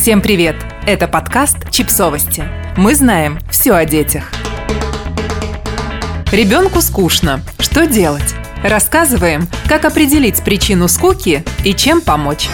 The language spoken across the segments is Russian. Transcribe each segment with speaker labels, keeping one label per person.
Speaker 1: Всем привет! Это подкаст «Чипсовости». Мы знаем все о детях. Ребенку скучно. Что делать? Рассказываем, как определить причину скуки и чем помочь.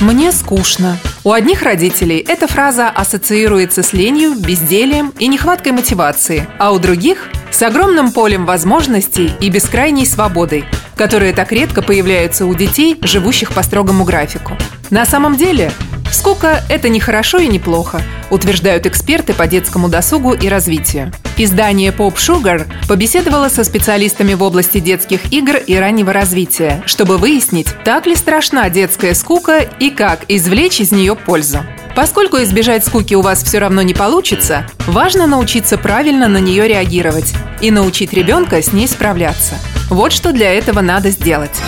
Speaker 1: Мне скучно. У одних родителей эта фраза ассоциируется с ленью, безделием и нехваткой мотивации, а у других – с огромным полем возможностей и бескрайней свободой, которые так редко появляются у детей, живущих по строгому графику. На самом деле, скука – это не хорошо и не плохо, утверждают эксперты по детскому досугу и развитию. Издание Pop Sugar побеседовало со специалистами в области детских игр и раннего развития, чтобы выяснить, так ли страшна детская скука и как извлечь из нее пользу. Поскольку избежать скуки у вас все равно не получится, важно научиться правильно на нее реагировать и научить ребенка с ней справляться. Вот что для этого надо сделать.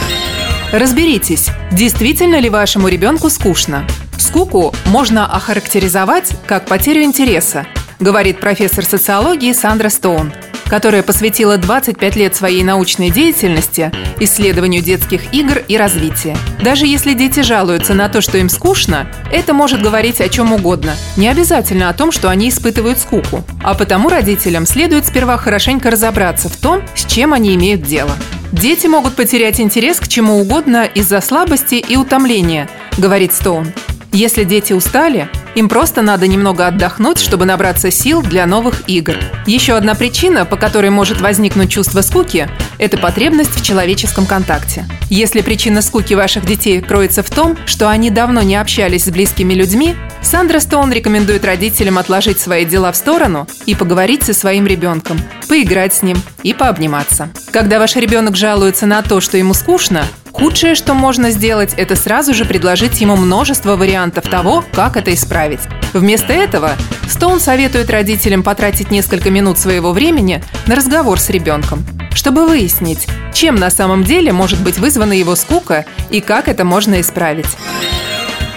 Speaker 1: Разберитесь, действительно ли вашему ребенку скучно. Скуку можно охарактеризовать как потерю интереса, говорит профессор социологии Сандра Стоун – которая посвятила 25 лет своей научной деятельности исследованию детских игр и развития. Даже если дети жалуются на то, что им скучно, это может говорить о чем угодно. Не обязательно о том, что они испытывают скуку. А потому родителям следует сперва хорошенько разобраться в том, с чем они имеют дело. Дети могут потерять интерес к чему угодно из-за слабости и утомления, говорит Стоун. Если дети устали, им просто надо немного отдохнуть, чтобы набраться сил для новых игр. Еще одна причина, по которой может возникнуть чувство скуки – это потребность в человеческом контакте. Если причина скуки ваших детей кроется в том, что они давно не общались с близкими людьми, Сандра Стоун рекомендует родителям отложить свои дела в сторону и поговорить со своим ребенком, поиграть с ним и пообниматься. Когда ваш ребенок жалуется на то, что ему скучно, Худшее, что можно сделать, это сразу же предложить ему множество вариантов того, как это исправить. Вместо этого Стоун советует родителям потратить несколько минут своего времени на разговор с ребенком, чтобы выяснить, чем на самом деле может быть вызвана его скука и как это можно исправить.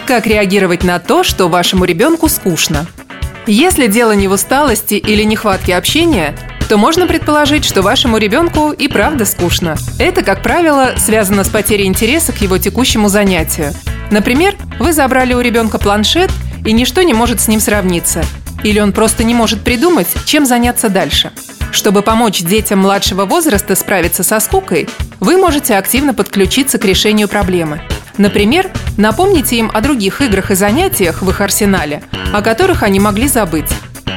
Speaker 1: Как реагировать на то, что вашему ребенку скучно? Если дело не в усталости или нехватке общения, то можно предположить, что вашему ребенку и правда скучно. Это, как правило, связано с потерей интереса к его текущему занятию. Например, вы забрали у ребенка планшет, и ничто не может с ним сравниться. Или он просто не может придумать, чем заняться дальше. Чтобы помочь детям младшего возраста справиться со скукой, вы можете активно подключиться к решению проблемы. Например, напомните им о других играх и занятиях в их арсенале, о которых они могли забыть.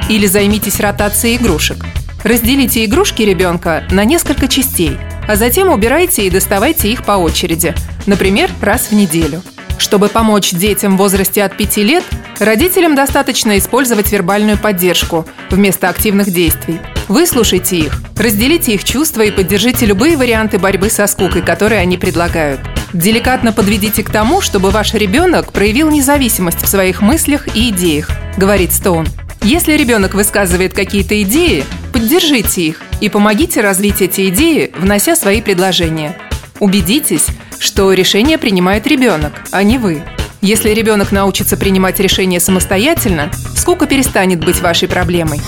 Speaker 1: Или займитесь ротацией игрушек – Разделите игрушки ребенка на несколько частей, а затем убирайте и доставайте их по очереди, например, раз в неделю. Чтобы помочь детям в возрасте от 5 лет, родителям достаточно использовать вербальную поддержку вместо активных действий. Выслушайте их, разделите их чувства и поддержите любые варианты борьбы со скукой, которые они предлагают. Деликатно подведите к тому, чтобы ваш ребенок проявил независимость в своих мыслях и идеях, говорит Стоун. Если ребенок высказывает какие-то идеи, поддержите их и помогите развить эти идеи, внося свои предложения. Убедитесь, что решение принимает ребенок, а не вы. Если ребенок научится принимать решения самостоятельно, скука перестанет быть вашей проблемой.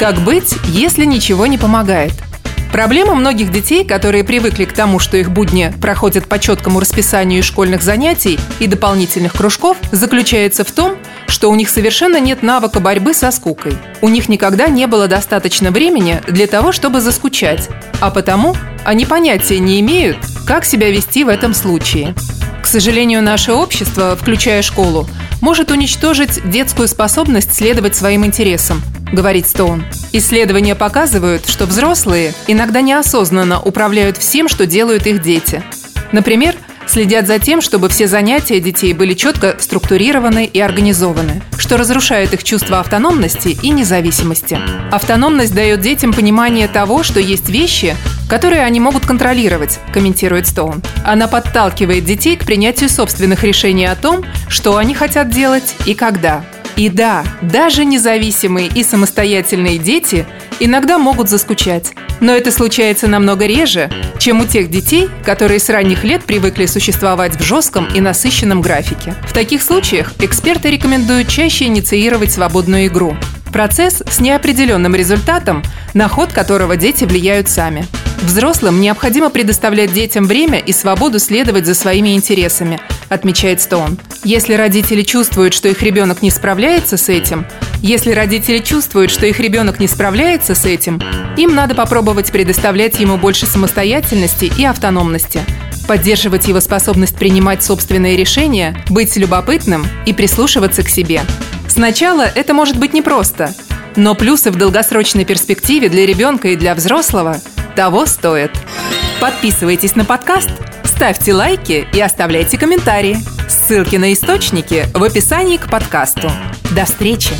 Speaker 1: Как быть, если ничего не помогает? Проблема многих детей, которые привыкли к тому, что их будни проходят по четкому расписанию школьных занятий и дополнительных кружков, заключается в том, что у них совершенно нет навыка борьбы со скукой. У них никогда не было достаточно времени для того, чтобы заскучать, а потому они понятия не имеют, как себя вести в этом случае. К сожалению, наше общество, включая школу, может уничтожить детскую способность следовать своим интересам, говорит Стоун. Исследования показывают, что взрослые иногда неосознанно управляют всем, что делают их дети. Например, следят за тем, чтобы все занятия детей были четко структурированы и организованы, что разрушает их чувство автономности и независимости. Автономность дает детям понимание того, что есть вещи, которые они могут контролировать, комментирует Стоун. Она подталкивает детей к принятию собственных решений о том, что они хотят делать и когда. И да, даже независимые и самостоятельные дети иногда могут заскучать. Но это случается намного реже, чем у тех детей, которые с ранних лет привыкли существовать в жестком и насыщенном графике. В таких случаях эксперты рекомендуют чаще инициировать свободную игру. Процесс с неопределенным результатом, на ход которого дети влияют сами. Взрослым необходимо предоставлять детям время и свободу следовать за своими интересами, отмечает Стоун. Если родители чувствуют, что их ребенок не справляется с этим, если родители чувствуют, что их ребенок не справляется с этим, им надо попробовать предоставлять ему больше самостоятельности и автономности, поддерживать его способность принимать собственные решения, быть любопытным и прислушиваться к себе. Сначала это может быть непросто, но плюсы в долгосрочной перспективе для ребенка и для взрослого того стоят. Подписывайтесь на подкаст, ставьте лайки и оставляйте комментарии. Ссылки на источники в описании к подкасту. До встречи!